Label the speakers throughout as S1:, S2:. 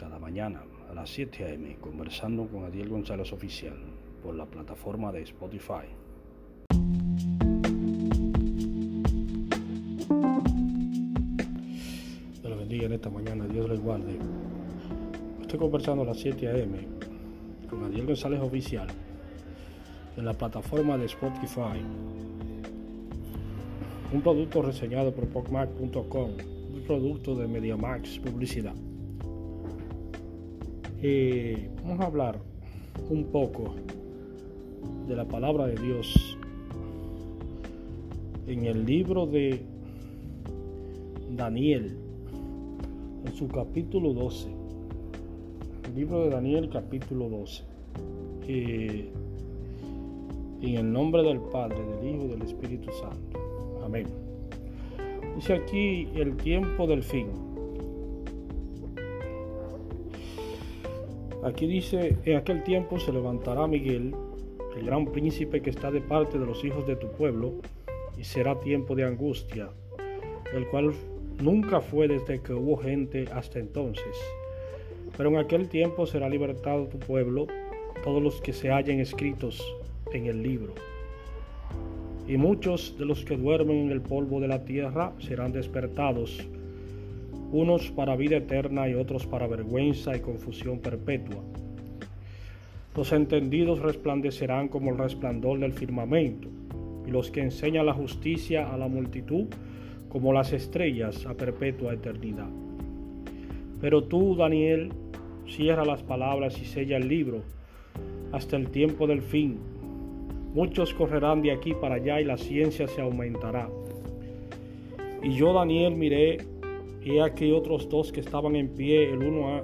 S1: cada mañana a las 7 a.m. conversando con Adiel González Oficial por la plataforma de Spotify. Dios le bendiga en esta mañana, Dios le guarde. Estoy conversando a las 7 a.m. con Adiel González Oficial en la plataforma de Spotify. Un producto reseñado por PocMac.com, un producto de MediaMax Publicidad. Eh, vamos a hablar un poco de la palabra de Dios en el libro de Daniel, en su capítulo 12. El libro de Daniel, capítulo 12. Eh, en el nombre del Padre, del Hijo y del Espíritu Santo. Amén. Dice aquí el tiempo del fin. Aquí dice, en aquel tiempo se levantará Miguel, el gran príncipe que está de parte de los hijos de tu pueblo, y será tiempo de angustia, el cual nunca fue desde que hubo gente hasta entonces. Pero en aquel tiempo será libertado tu pueblo, todos los que se hallen escritos en el libro. Y muchos de los que duermen en el polvo de la tierra serán despertados, unos para vida eterna y otros para vergüenza y confusión perpetua. Los entendidos resplandecerán como el resplandor del firmamento, y los que enseñan la justicia a la multitud como las estrellas a perpetua eternidad. Pero tú, Daniel, cierra las palabras y sella el libro hasta el tiempo del fin Muchos correrán de aquí para allá y la ciencia se aumentará. Y yo, Daniel, miré, y aquí otros dos que estaban en pie, el uno,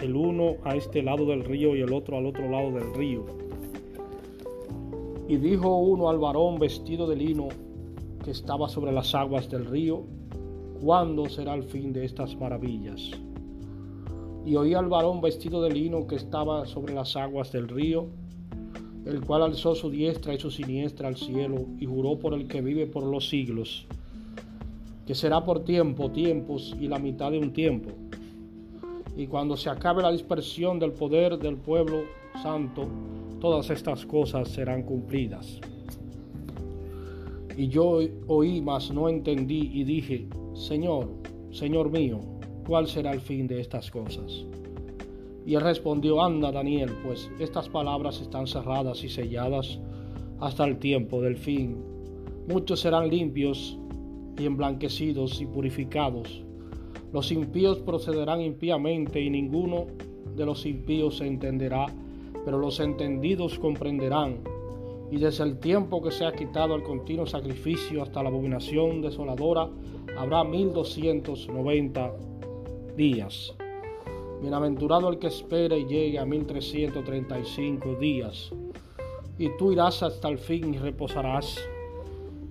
S1: el uno a este lado del río y el otro al otro lado del río. Y dijo uno al varón vestido de lino que estaba sobre las aguas del río, ¿cuándo será el fin de estas maravillas? Y oí al varón vestido de lino que estaba sobre las aguas del río, el cual alzó su diestra y su siniestra al cielo y juró por el que vive por los siglos, que será por tiempo, tiempos y la mitad de un tiempo. Y cuando se acabe la dispersión del poder del pueblo santo, todas estas cosas serán cumplidas. Y yo oí, mas no entendí y dije, Señor, Señor mío, ¿cuál será el fin de estas cosas? Y él respondió, anda Daniel, pues estas palabras están cerradas y selladas hasta el tiempo del fin. Muchos serán limpios y emblanquecidos y purificados. Los impíos procederán impíamente y ninguno de los impíos se entenderá, pero los entendidos comprenderán. Y desde el tiempo que se ha quitado el continuo sacrificio hasta la abominación desoladora, habrá mil doscientos noventa días. Bienaventurado el que espere y llegue a 1335 días. Y tú irás hasta el fin y reposarás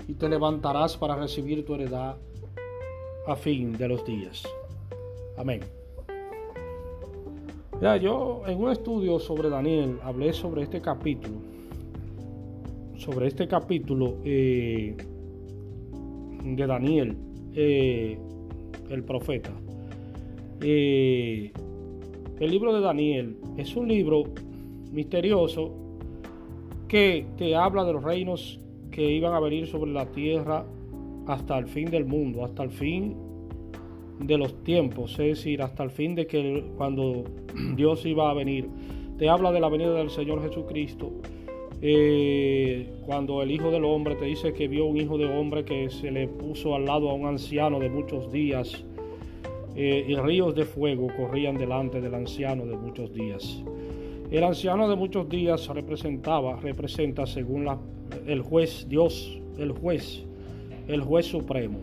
S1: y te levantarás para recibir tu heredad a fin de los días. Amén. Ya, yo en un estudio sobre Daniel hablé sobre este capítulo, sobre este capítulo eh, de Daniel, eh, el profeta. Eh, el libro de Daniel es un libro misterioso que te habla de los reinos que iban a venir sobre la tierra hasta el fin del mundo, hasta el fin de los tiempos, es decir, hasta el fin de que cuando Dios iba a venir. Te habla de la venida del Señor Jesucristo. Eh, cuando el Hijo del Hombre te dice que vio un Hijo de Hombre que se le puso al lado a un anciano de muchos días eh, y ríos de fuego corrían delante del anciano de muchos días. El anciano de muchos días representaba, representa según la, el juez Dios, el juez, el juez supremo.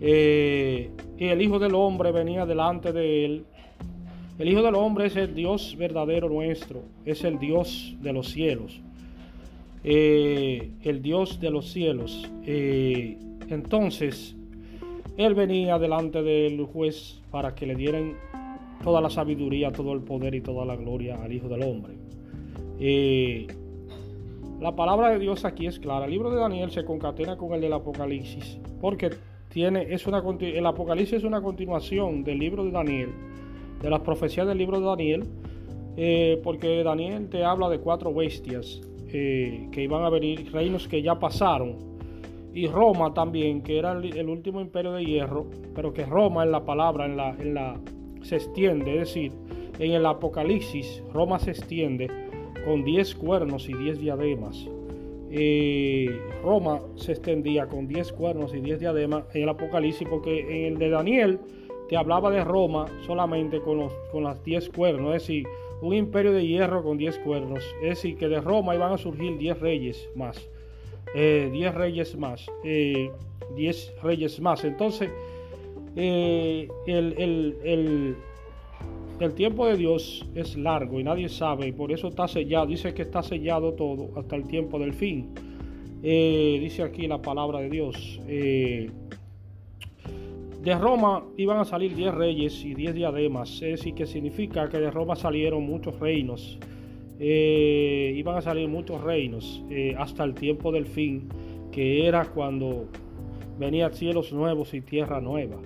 S1: Eh, y el Hijo del Hombre venía delante de él. El Hijo del Hombre es el Dios verdadero nuestro, es el Dios de los cielos. Eh, el Dios de los cielos. entonces, él venía delante del juez para que le dieran toda la sabiduría, todo el poder y toda la gloria al Hijo del Hombre. Eh, la palabra de Dios aquí es clara. El libro de Daniel se concatena con el del Apocalipsis, porque tiene, es una, el Apocalipsis es una continuación del libro de Daniel, de las profecías del libro de Daniel, eh, porque Daniel te habla de cuatro bestias eh, que iban a venir, reinos que ya pasaron, y Roma también, que era el, último imperio de hierro, pero que Roma en la palabra, en la, en la, se extiende, es decir, en el Apocalipsis, Roma se extiende con diez cuernos y diez diademas. Eh, Roma se extendía con diez cuernos y diez diademas en el Apocalipsis, porque en el de Daniel te hablaba de Roma solamente con, los, con las diez cuernos, es decir, un imperio de hierro con diez cuernos, es decir, que de Roma iban a surgir diez reyes más, eh, diez reyes más, eh, diez reyes más. Entonces, el, el el tiempo de Dios es largo y nadie sabe, y por eso está sellado. Dice que está sellado todo hasta el tiempo del fin. Eh, dice aquí la palabra de Dios. Eh, de Roma iban a salir 10 reyes y 10 diademas, es decir, que significa que de Roma salieron muchos reinos. Eh, iban a salir muchos reinos hasta el tiempo del fin, que era cuando venía cielos nuevos y tierra nueva.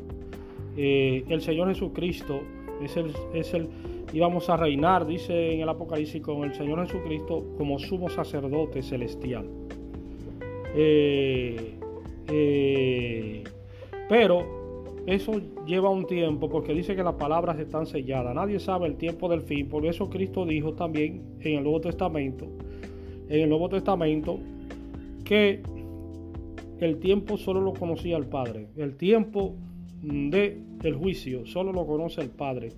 S1: el Señor Jesucristo es el, es el, íbamos a reinar, dice en el Apocalipsis, con el Señor Jesucristo como sumo sacerdote celestial. Eh, eh, pero eso lleva un tiempo porque dice que las palabras están selladas. Nadie sabe el tiempo del fin. Por eso Cristo dijo también en el Nuevo Testamento, en el Nuevo Testamento, que el tiempo solo lo conocía el Padre. El tiempo de el juicio. Solo lo conoce el Padre.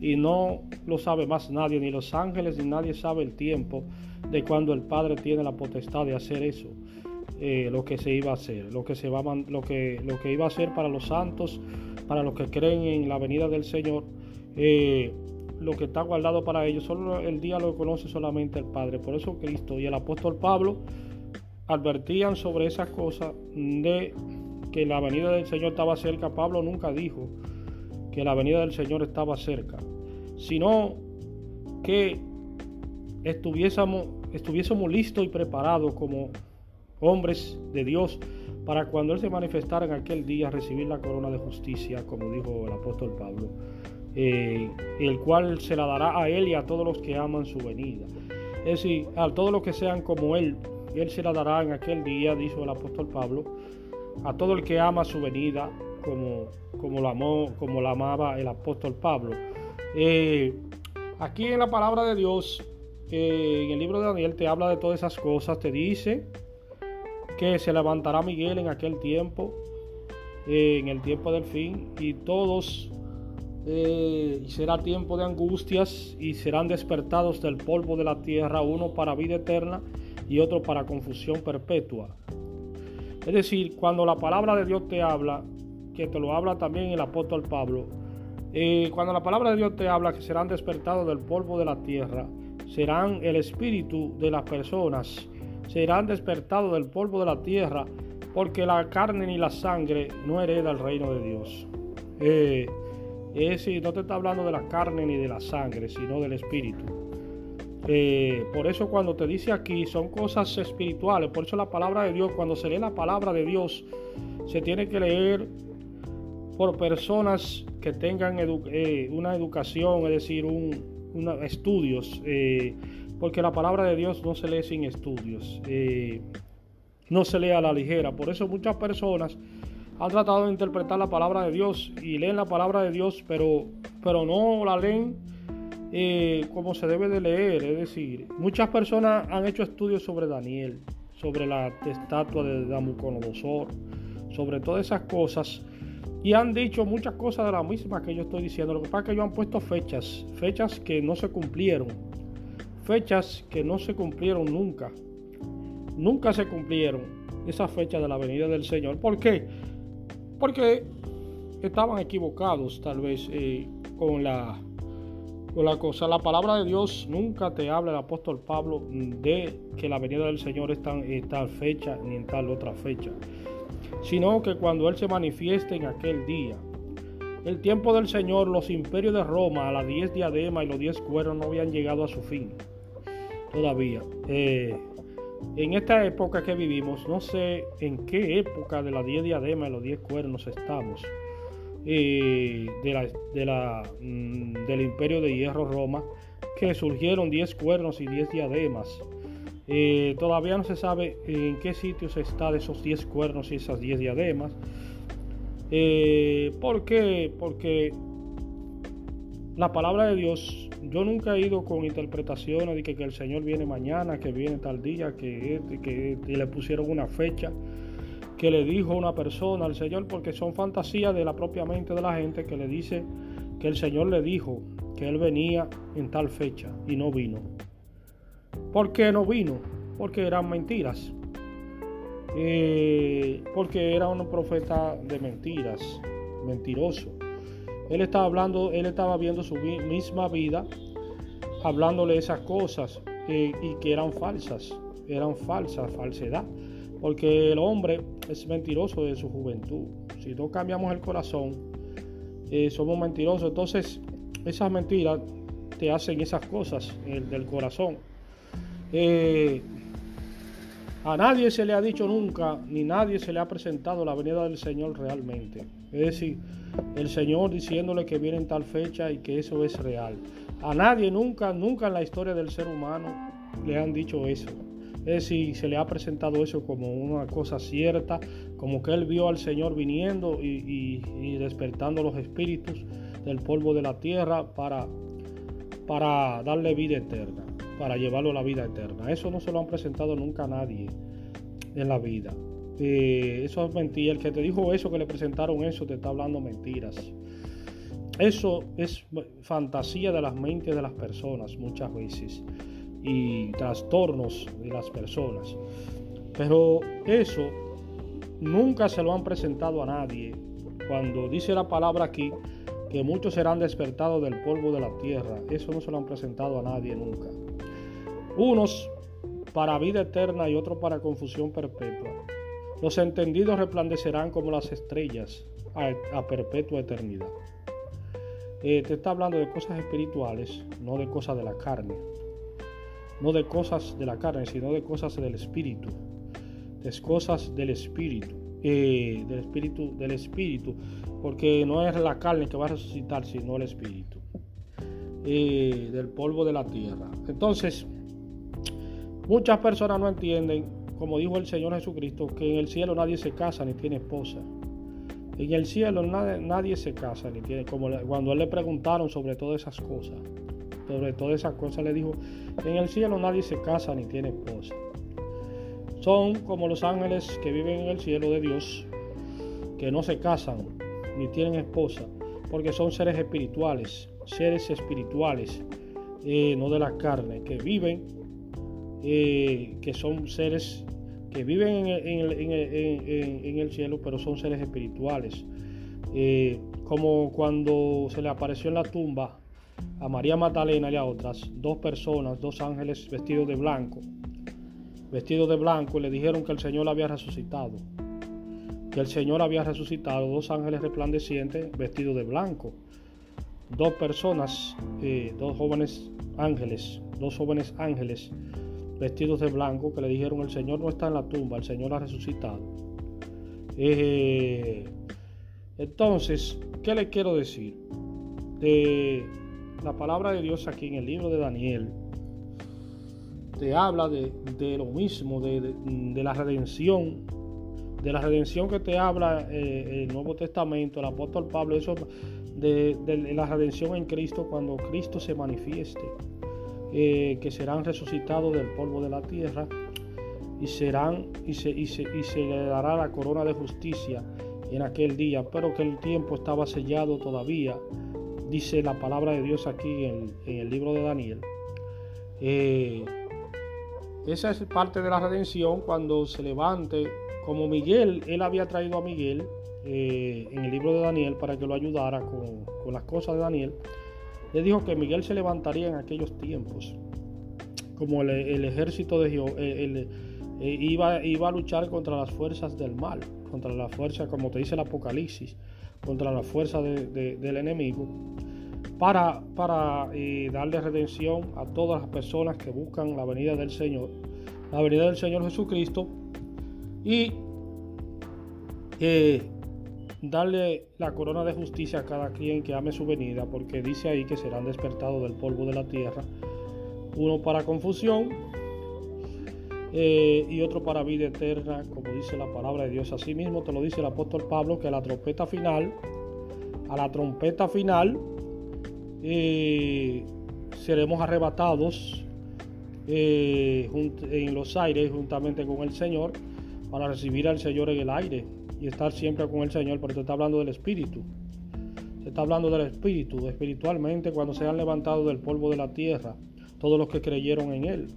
S1: Y no lo sabe más nadie, ni los ángeles, ni nadie sabe el tiempo de cuando el Padre tiene la potestad de hacer eso, eh, lo que se iba a hacer, lo que, se va lo, que, lo que iba a hacer para los santos, para los que creen en la venida del Señor, eh, lo que está guardado para ellos, solo el día lo conoce solamente el Padre. Por eso Cristo y el apóstol Pablo advertían sobre esas cosas de que la venida del Señor estaba cerca, Pablo nunca dijo que la venida del Señor estaba cerca, sino que estuviésemos, estuviésemos listos y preparados como hombres de Dios para cuando Él se manifestara en aquel día recibir la corona de justicia, como dijo el apóstol Pablo, eh, el cual se la dará a Él y a todos los que aman su venida. Es decir, a todos los que sean como Él, Él se la dará en aquel día, dijo el apóstol Pablo, a todo el que ama su venida, como, como, lo, amó, como la amaba el apóstol Pablo. Eh, aquí en la palabra de Dios, eh, en el libro de Daniel, te habla de todas esas cosas, te dice que se levantará Miguel en aquel tiempo, eh, en el tiempo del fin, y todos será tiempo de angustias y serán despertados del polvo de la tierra, uno para vida eterna y otro para confusión perpetua. Es decir, cuando la palabra de Dios te habla, que te lo habla también el apóstol Pablo, eh, cuando la palabra de Dios te habla que serán despertados del polvo de la tierra, serán el espíritu de las personas, serán despertados del polvo de la tierra, porque la carne ni la sangre no hereda el reino de Dios. Eh, es decir, no te está hablando de la carne ni de la sangre, sino del espíritu. Eh, por eso cuando te dice aquí son cosas espirituales, por eso la palabra de Dios, cuando se lee la palabra de Dios, se tiene que leer por personas que tengan eh, una educación, es decir, un, estudios, eh, porque la palabra de Dios no se lee sin estudios, no se lee a la ligera. Por eso muchas personas han tratado de interpretar la palabra de Dios y leen la palabra de Dios, pero, pero no la leen eh, como se debe de leer. Es decir, muchas personas han hecho estudios sobre Daniel, sobre la estatua de Nabucodonosor, sobre todas esas cosas. Y han dicho muchas cosas de las mismas que yo estoy diciendo. Lo que pasa es que ellos han puesto fechas, fechas que no se cumplieron, fechas que no se cumplieron nunca. Nunca se cumplieron esas fechas de la venida del Señor. ¿Por qué? Porque estaban equivocados tal vez eh, con la la cosa, la palabra de Dios nunca te habla el apóstol Pablo de que la venida del Señor está en tal fecha ni en tal otra fecha, sino que cuando Él se manifieste en aquel día. El tiempo del Señor, los imperios de Roma, a las diez diademas y los diez cuernos no habían llegado a su fin todavía. Eh, en esta época que vivimos, no sé en qué época de las diez diademas y los diez cuernos estamos. De la, mm, del imperio de hierro Roma, que surgieron 10 cuernos y 10 diademas. Eh, todavía no se sabe en qué sitios está de esos 10 cuernos y esas 10 diademas. Eh, ¿Por qué? Porque la palabra de Dios, yo nunca he ido con interpretaciones de que, el Señor viene mañana, que viene tal día, que, que, le pusieron una fecha, que le dijo una persona al Señor, porque son fantasías de la propia mente de la gente que le dice que el Señor le dijo que Él venía en tal fecha y no vino. ¿Por qué no vino? Porque eran mentiras. Eh, porque era un profeta de mentiras, mentiroso. Él estaba hablando, él estaba viendo su misma vida, hablándole esas cosas eh, y que eran falsas, eran falsas, falsedad. Porque el hombre es mentiroso de su juventud. Si no cambiamos el corazón, eh, somos mentirosos. Entonces, esas mentiras te hacen esas cosas del corazón. Eh, a nadie se le ha dicho nunca, ni nadie se le ha presentado la venida del Señor realmente. Es decir, el Señor diciéndole que viene en tal fecha y que eso es real. A nadie nunca, nunca en la historia del ser humano le han dicho eso. Es decir, se le ha presentado eso como una cosa cierta, como que él vio al Señor viniendo y, y despertando los espíritus del polvo de la tierra para, para darle vida eterna para llevarlo a la vida eterna. Eso no se lo han presentado nunca a nadie en la vida. Eh, eso es mentira. El que te dijo eso, que le presentaron eso, te está hablando mentiras. Eso es fantasía de las mentes de las personas muchas veces y trastornos de las personas. Pero eso nunca se lo han presentado a nadie. Cuando dice la palabra aquí que muchos serán despertados del polvo de la tierra, eso no se lo han presentado a nadie nunca unos para vida eterna y otros para confusión perpetua. Los entendidos resplandecerán como las estrellas a, perpetua eternidad. Eh, te está hablando de cosas espirituales, no de cosas de la carne. No de cosas de la carne, sino de cosas del espíritu. De cosas del espíritu. Eh, del espíritu, del espíritu. Porque no es la carne que va a resucitar, sino el espíritu. Eh, del polvo de la tierra. Entonces, Muchas personas no entienden, como dijo el Señor Jesucristo, que en el cielo nadie se casa ni tiene esposa. En el cielo nadie, se casa ni tiene, como cuando le preguntaron sobre todas esas cosas, sobre todas esas cosas le dijo, en el cielo nadie se casa ni tiene esposa. Son como los ángeles que viven en el cielo de Dios, que no se casan ni tienen esposa, porque son seres espirituales, seres espirituales, eh, no de la carne, que viven eh, que son seres que viven en el, cielo, pero son seres espirituales. Eh, como cuando se le apareció en la tumba a María Magdalena y a otras, dos personas, dos ángeles vestidos de blanco, vestidos de blanco, y le dijeron que el Señor había resucitado. Que el Señor había resucitado, dos ángeles resplandecientes vestidos de blanco. Dos personas, eh, dos jóvenes ángeles, dos jóvenes ángeles vestidos de blanco que le dijeron el Señor no está en la tumba, el Señor ha resucitado. Eh, entonces, ¿qué le quiero decir? De la palabra de Dios aquí en el libro de Daniel te habla de, lo mismo, de, la redención, de la redención que te habla eh, el Nuevo Testamento, el apóstol Pablo, eso de la redención en Cristo cuando Cristo se manifieste. Eh, que serán resucitados del polvo de la tierra y serán y se, y se, le dará la corona de justicia en aquel día, pero que el tiempo estaba sellado todavía, dice la palabra de Dios aquí en, el libro de Daniel. Eh, esa es parte de la redención cuando se levante, como Miguel, él había traído a Miguel eh, en el libro de Daniel para que lo ayudara con, las cosas de Daniel le dijo que Miguel se levantaría en aquellos tiempos, como el, ejército de Jehová, eh, iba, iba a luchar contra las fuerzas del mal, contra la fuerza, como te dice el Apocalipsis, contra la fuerza del enemigo, para, para eh, darle redención a todas las personas que buscan la venida del Señor, la venida del Señor Jesucristo, y eh, darle la corona de justicia a cada quien que ame su venida, porque dice ahí que serán despertados del polvo de la tierra, uno para confusión eh, y otro para vida eterna, como dice la palabra de Dios. Asimismo te lo dice el apóstol Pablo, que a la trompeta final, a la trompeta final, eh, seremos arrebatados eh, en los aires juntamente con el Señor para recibir al Señor en el aire y estar siempre con el Señor, pero te está hablando del Espíritu. Se está hablando del Espíritu, espiritualmente cuando sean levantados del polvo de la tierra, todos los que creyeron en Él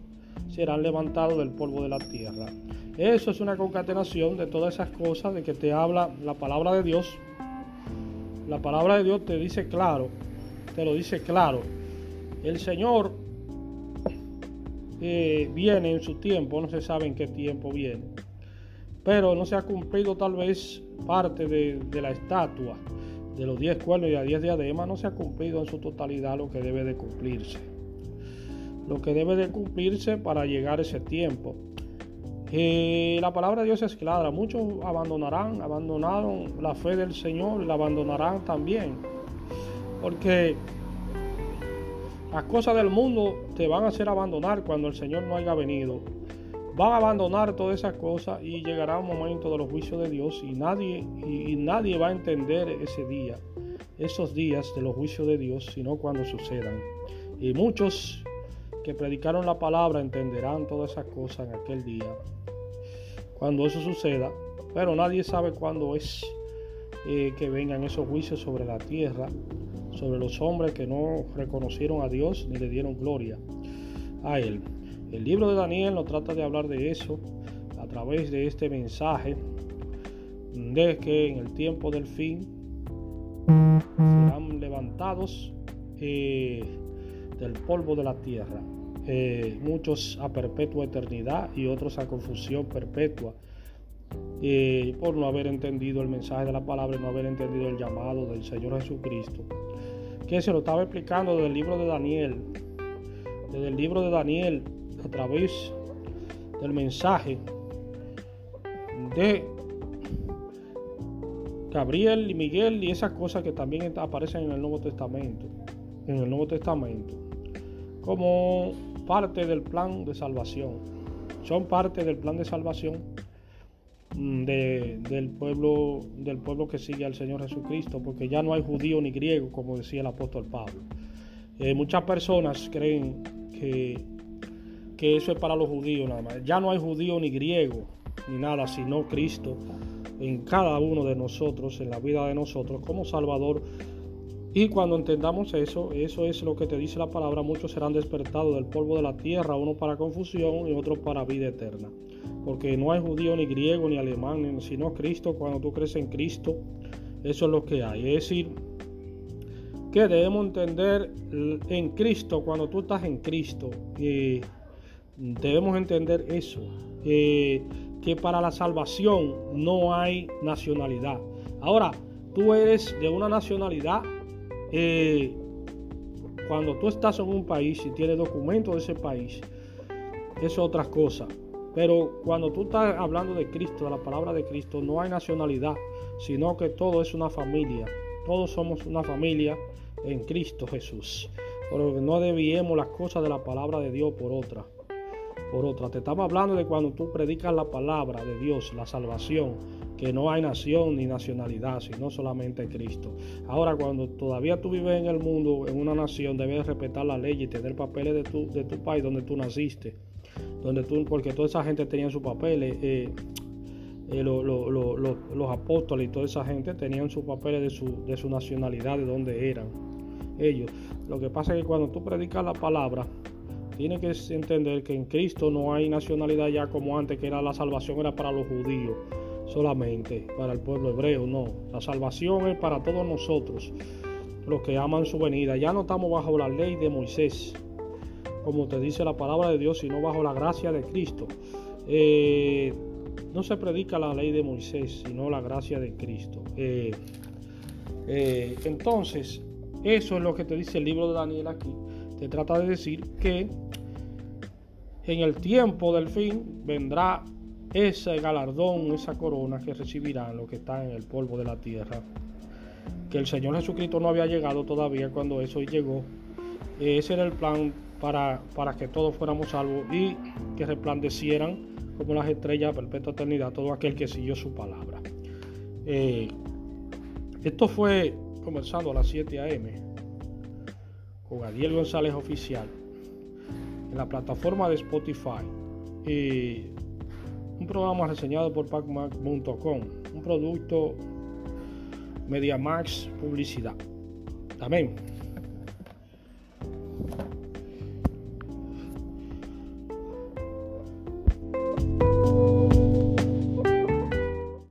S1: serán levantados del polvo de la tierra. Eso es una concatenación de todas esas cosas de que te habla la palabra de Dios. La palabra de Dios te dice claro, te lo dice claro. El Señor eh, viene en su tiempo, no se sabe en qué tiempo viene pero no se ha cumplido tal vez parte de, la estatua de los 10 cuernos y las 10 diademas, no se ha cumplido en su totalidad lo que debe de cumplirse. Lo que debe de cumplirse para llegar ese tiempo. Eh, la palabra de Dios es clara, muchos abandonarán, abandonaron la fe del Señor la abandonarán también. Porque las cosas del mundo te van a hacer abandonar cuando el Señor no haya venido van a abandonar todas esas cosas y llegará un momento de los juicios de Dios y nadie, y, nadie va a entender ese día, esos días de los juicios de Dios, sino cuando sucedan. Y muchos que predicaron la palabra entenderán todas esas cosas en aquel día, cuando eso suceda, pero nadie sabe cuándo es eh, que vengan esos juicios sobre la tierra, sobre los hombres que no reconocieron a Dios ni le dieron gloria a Él. El libro de Daniel nos trata de hablar de eso a través de este mensaje de que en el tiempo del fin serán levantados eh, del polvo de la tierra, eh, muchos a perpetua eternidad y otros a confusión perpetua. Eh, por no haber entendido el mensaje de la palabra no haber entendido el llamado del Señor Jesucristo, que se lo estaba explicando desde el libro de Daniel, desde el libro de Daniel, a través del mensaje de Gabriel y Miguel y esas cosas que también aparecen en el Nuevo Testamento, en el Nuevo Testamento, como parte del plan de salvación. Son parte del plan de salvación mm, del pueblo del pueblo que sigue al Señor Jesucristo, porque ya no hay judío ni griego, como decía el apóstol Pablo. Eh, muchas personas creen que que eso es para los judíos nada más. Ya no hay judío ni griego ni nada, sino Cristo en cada uno de nosotros, en la vida de nosotros como Salvador. Y cuando entendamos eso, eso es lo que te dice la palabra, muchos serán despertados del polvo de la tierra, uno para confusión y otro para vida eterna. Porque no hay judío ni griego ni alemán, sino Cristo. Cuando tú crees en Cristo, eso es lo que hay. Es decir, que debemos entender en Cristo, cuando tú estás en Cristo, debemos entender eso, que para la salvación no hay nacionalidad. Ahora, tú eres de una nacionalidad, eh, cuando tú estás en un país y tienes documentos de ese país, es otra cosa. Pero cuando tú estás hablando de Cristo, de la palabra de Cristo, no hay nacionalidad, sino que todo es una familia. Todos somos una familia en Cristo Jesús. Pero no debíamos las cosas de la palabra de Dios por otra por otra. Te estamos hablando de cuando tú predicas la palabra de Dios, la salvación, que no hay nación ni nacionalidad, sino solamente Cristo. Ahora, cuando todavía tú vives en el mundo, en una nación, debes respetar la ley y tener papeles de tu, de tu país donde tú naciste. Donde tú, porque toda esa gente tenía sus papeles. Eh, eh, los apóstoles y toda esa gente tenían sus papeles de su, de su nacionalidad, de donde eran ellos. Lo que pasa es que cuando tú predicas la palabra, tiene que entender que en Cristo no hay nacionalidad ya como antes, que era la salvación era para los judíos solamente, para el pueblo hebreo, no. La salvación es para todos nosotros, los que aman su venida. Ya no estamos bajo la ley de Moisés, como te dice la palabra de Dios, sino bajo la gracia de Cristo. Eh, no se predica la ley de Moisés, sino la gracia de Cristo. Eh, eh, entonces, eso es lo que te dice el libro de Daniel aquí. Te trata de decir que en el tiempo del fin vendrá ese galardón, esa corona que recibirán los que están en el polvo de la tierra. Que el Señor Jesucristo no había llegado todavía cuando eso llegó. Ese era el plan para, para que todos fuéramos salvos y que resplandecieran como las estrellas a perpetua eternidad todo aquel que siguió su palabra. Eh, esto fue comenzando a las 7 a.m. con Adiel González Oficial en la plataforma de Spotify. Y un programa reseñado por pacmac.com, un producto MediaMax Publicidad. Amén.